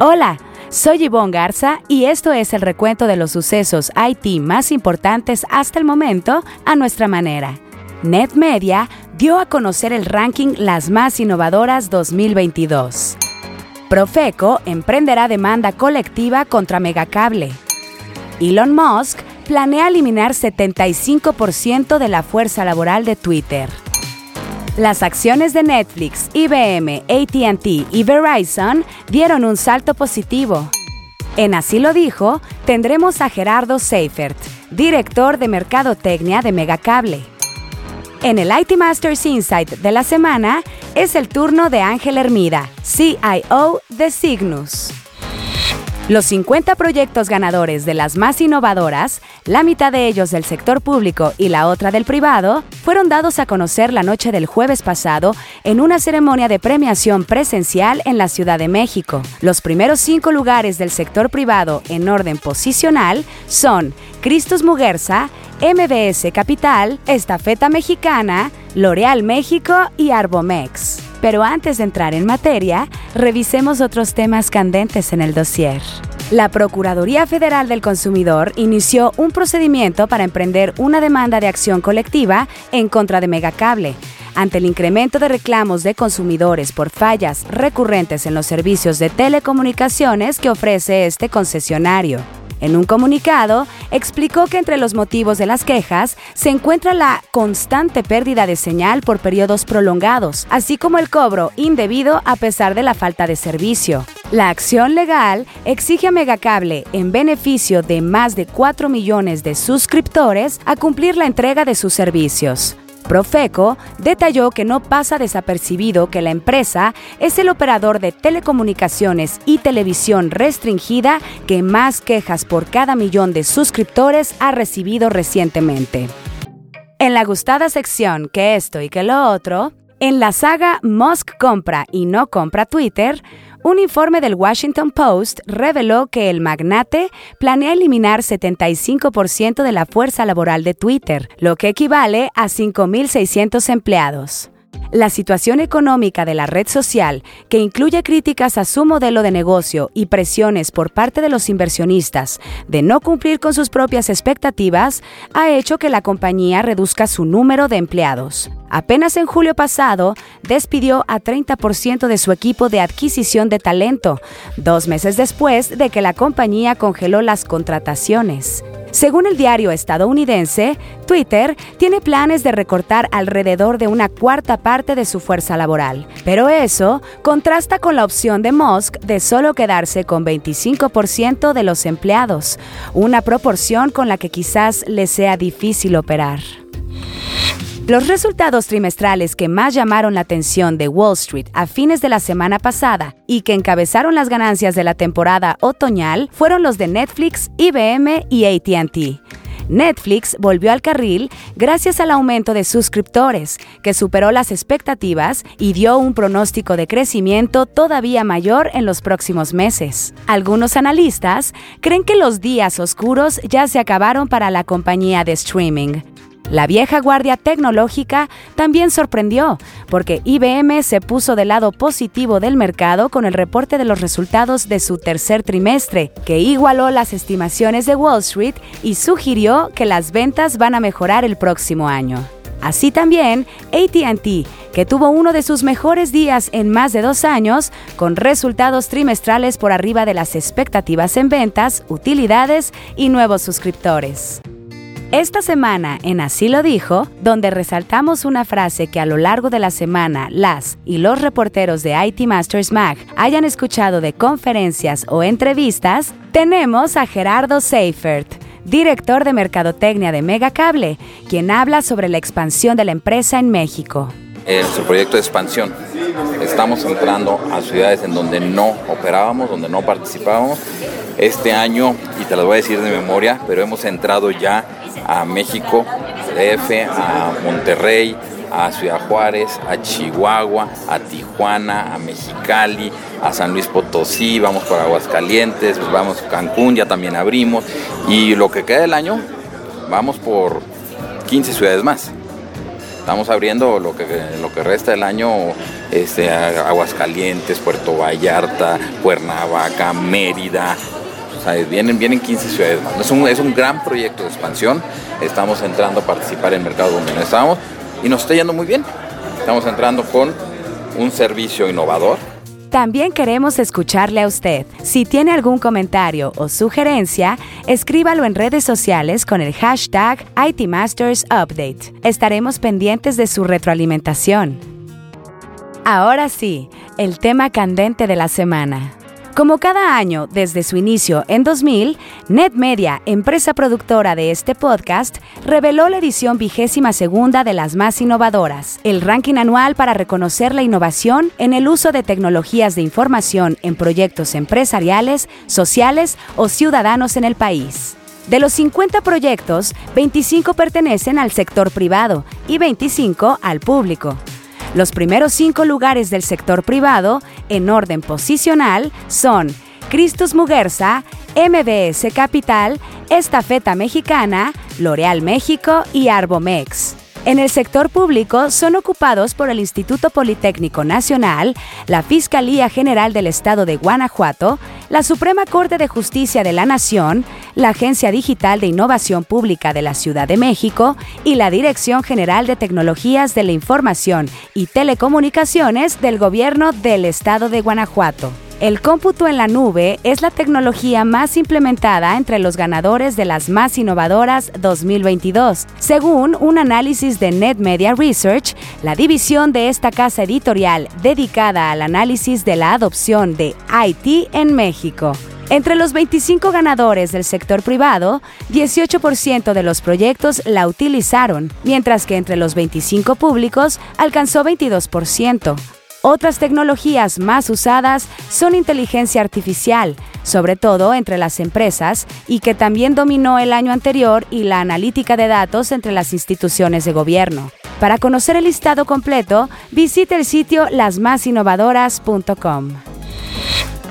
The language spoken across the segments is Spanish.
Hola, soy Yvonne Garza y esto es el recuento de los sucesos IT más importantes hasta el momento a nuestra manera. NetMedia dio a conocer el ranking Las más innovadoras 2022. Profeco emprenderá demanda colectiva contra Megacable. Elon Musk planea eliminar 75% de la fuerza laboral de Twitter. Las acciones de Netflix, IBM, ATT y Verizon dieron un salto positivo. En Así lo dijo, tendremos a Gerardo Seifert, director de Mercadotecnia de Megacable. En el IT Masters Insight de la semana es el turno de Ángel Hermida, CIO de Cygnus. Los 50 proyectos ganadores de las más innovadoras, la mitad de ellos del sector público y la otra del privado, fueron dados a conocer la noche del jueves pasado en una ceremonia de premiación presencial en la Ciudad de México. Los primeros cinco lugares del sector privado en orden posicional son Cristus Muguerza, MBS Capital, Estafeta Mexicana, L'Oreal México y Arbomex. Pero antes de entrar en materia, revisemos otros temas candentes en el dossier. La Procuraduría Federal del Consumidor inició un procedimiento para emprender una demanda de acción colectiva en contra de Megacable ante el incremento de reclamos de consumidores por fallas recurrentes en los servicios de telecomunicaciones que ofrece este concesionario. En un comunicado, explicó que entre los motivos de las quejas se encuentra la constante pérdida de señal por periodos prolongados, así como el cobro indebido a pesar de la falta de servicio. La acción legal exige a Megacable, en beneficio de más de 4 millones de suscriptores, a cumplir la entrega de sus servicios. Profeco detalló que no pasa desapercibido que la empresa es el operador de telecomunicaciones y televisión restringida que más quejas por cada millón de suscriptores ha recibido recientemente. En la gustada sección que esto y que lo otro, en la saga Musk compra y no compra Twitter, un informe del Washington Post reveló que el magnate planea eliminar 75% de la fuerza laboral de Twitter, lo que equivale a 5.600 empleados. La situación económica de la red social, que incluye críticas a su modelo de negocio y presiones por parte de los inversionistas de no cumplir con sus propias expectativas, ha hecho que la compañía reduzca su número de empleados. Apenas en julio pasado, despidió a 30% de su equipo de adquisición de talento, dos meses después de que la compañía congeló las contrataciones. Según el diario estadounidense, Twitter tiene planes de recortar alrededor de una cuarta parte de su fuerza laboral, pero eso contrasta con la opción de Musk de solo quedarse con 25% de los empleados, una proporción con la que quizás le sea difícil operar. Los resultados trimestrales que más llamaron la atención de Wall Street a fines de la semana pasada y que encabezaron las ganancias de la temporada otoñal fueron los de Netflix, IBM y ATT. Netflix volvió al carril gracias al aumento de suscriptores, que superó las expectativas y dio un pronóstico de crecimiento todavía mayor en los próximos meses. Algunos analistas creen que los días oscuros ya se acabaron para la compañía de streaming. La vieja guardia tecnológica también sorprendió, porque IBM se puso del lado positivo del mercado con el reporte de los resultados de su tercer trimestre, que igualó las estimaciones de Wall Street y sugirió que las ventas van a mejorar el próximo año. Así también, ATT, que tuvo uno de sus mejores días en más de dos años, con resultados trimestrales por arriba de las expectativas en ventas, utilidades y nuevos suscriptores. Esta semana en Así lo dijo, donde resaltamos una frase que a lo largo de la semana las y los reporteros de IT Masters Mag hayan escuchado de conferencias o entrevistas, tenemos a Gerardo Seifert, director de Mercadotecnia de Megacable, quien habla sobre la expansión de la empresa en México. Es su proyecto de expansión. Estamos entrando a ciudades en donde no operábamos, donde no participábamos. Este año, y te lo voy a decir de memoria, pero hemos entrado ya a México, DF, a Monterrey, a Ciudad Juárez, a Chihuahua, a Tijuana, a Mexicali, a San Luis Potosí, vamos por Aguascalientes, pues vamos a Cancún, ya también abrimos. Y lo que queda del año, vamos por 15 ciudades más. Estamos abriendo lo que, lo que resta del año este, Aguascalientes, Puerto Vallarta, Cuernavaca, Mérida. Vienen, vienen 15 ciudades más. Es un, es un gran proyecto de expansión. Estamos entrando a participar en mercados donde no estábamos y nos está yendo muy bien. Estamos entrando con un servicio innovador. También queremos escucharle a usted. Si tiene algún comentario o sugerencia, escríbalo en redes sociales con el hashtag ITMastersUpdate. Estaremos pendientes de su retroalimentación. Ahora sí, el tema candente de la semana. Como cada año desde su inicio en 2000, NetMedia, empresa productora de este podcast, reveló la edición vigésima segunda de las más innovadoras, el ranking anual para reconocer la innovación en el uso de tecnologías de información en proyectos empresariales, sociales o ciudadanos en el país. De los 50 proyectos, 25 pertenecen al sector privado y 25 al público. Los primeros cinco lugares del sector privado, en orden posicional, son Cristus Muguerza, MBS Capital, Estafeta Mexicana, L'Oreal México y Arbomex. En el sector público son ocupados por el Instituto Politécnico Nacional, la Fiscalía General del Estado de Guanajuato, la Suprema Corte de Justicia de la Nación, la Agencia Digital de Innovación Pública de la Ciudad de México y la Dirección General de Tecnologías de la Información y Telecomunicaciones del Gobierno del Estado de Guanajuato. El cómputo en la nube es la tecnología más implementada entre los ganadores de las más innovadoras 2022. Según un análisis de NetMedia Research, la división de esta casa editorial dedicada al análisis de la adopción de IT en México. Entre los 25 ganadores del sector privado, 18% de los proyectos la utilizaron, mientras que entre los 25 públicos alcanzó 22%. Otras tecnologías más usadas son inteligencia artificial, sobre todo entre las empresas, y que también dominó el año anterior y la analítica de datos entre las instituciones de gobierno. Para conocer el listado completo, visite el sitio lasmasinnovadoras.com.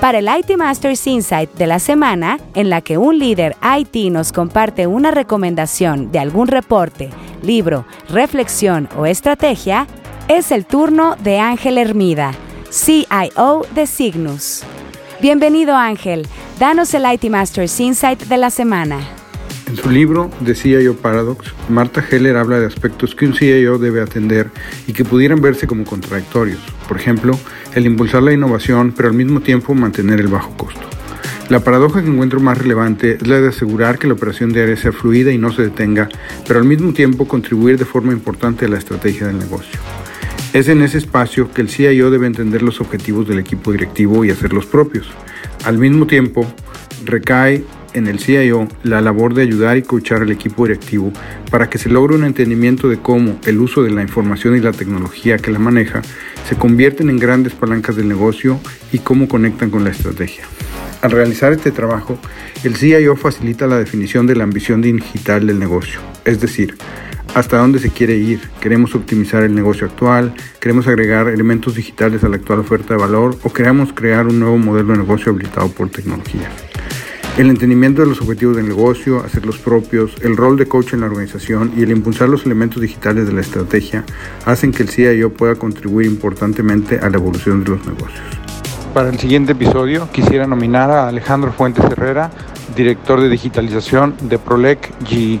Para el IT Masters Insight de la semana, en la que un líder IT nos comparte una recomendación de algún reporte, libro, reflexión o estrategia, es el turno de Ángel Hermida, CIO de Cygnus. Bienvenido Ángel, danos el IT Masters Insight de la semana. En su libro The CIO Paradox, Marta Heller habla de aspectos que un CIO debe atender y que pudieran verse como contradictorios. Por ejemplo, el impulsar la innovación pero al mismo tiempo mantener el bajo costo. La paradoja que encuentro más relevante es la de asegurar que la operación diaria sea fluida y no se detenga, pero al mismo tiempo contribuir de forma importante a la estrategia del negocio. Es en ese espacio que el CIO debe entender los objetivos del equipo directivo y hacerlos propios. Al mismo tiempo, recae en el CIO la labor de ayudar y coachar al equipo directivo para que se logre un entendimiento de cómo el uso de la información y la tecnología que la maneja se convierten en grandes palancas del negocio y cómo conectan con la estrategia. Al realizar este trabajo, el CIO facilita la definición de la ambición digital del negocio, es decir, hasta dónde se quiere ir. Queremos optimizar el negocio actual, queremos agregar elementos digitales a la actual oferta de valor o queremos crear un nuevo modelo de negocio habilitado por tecnología. El entendimiento de los objetivos del negocio, hacerlos propios, el rol de coach en la organización y el impulsar los elementos digitales de la estrategia hacen que el CIO pueda contribuir importantemente a la evolución de los negocios. Para el siguiente episodio quisiera nominar a Alejandro Fuentes Herrera, director de digitalización de Prolec GE.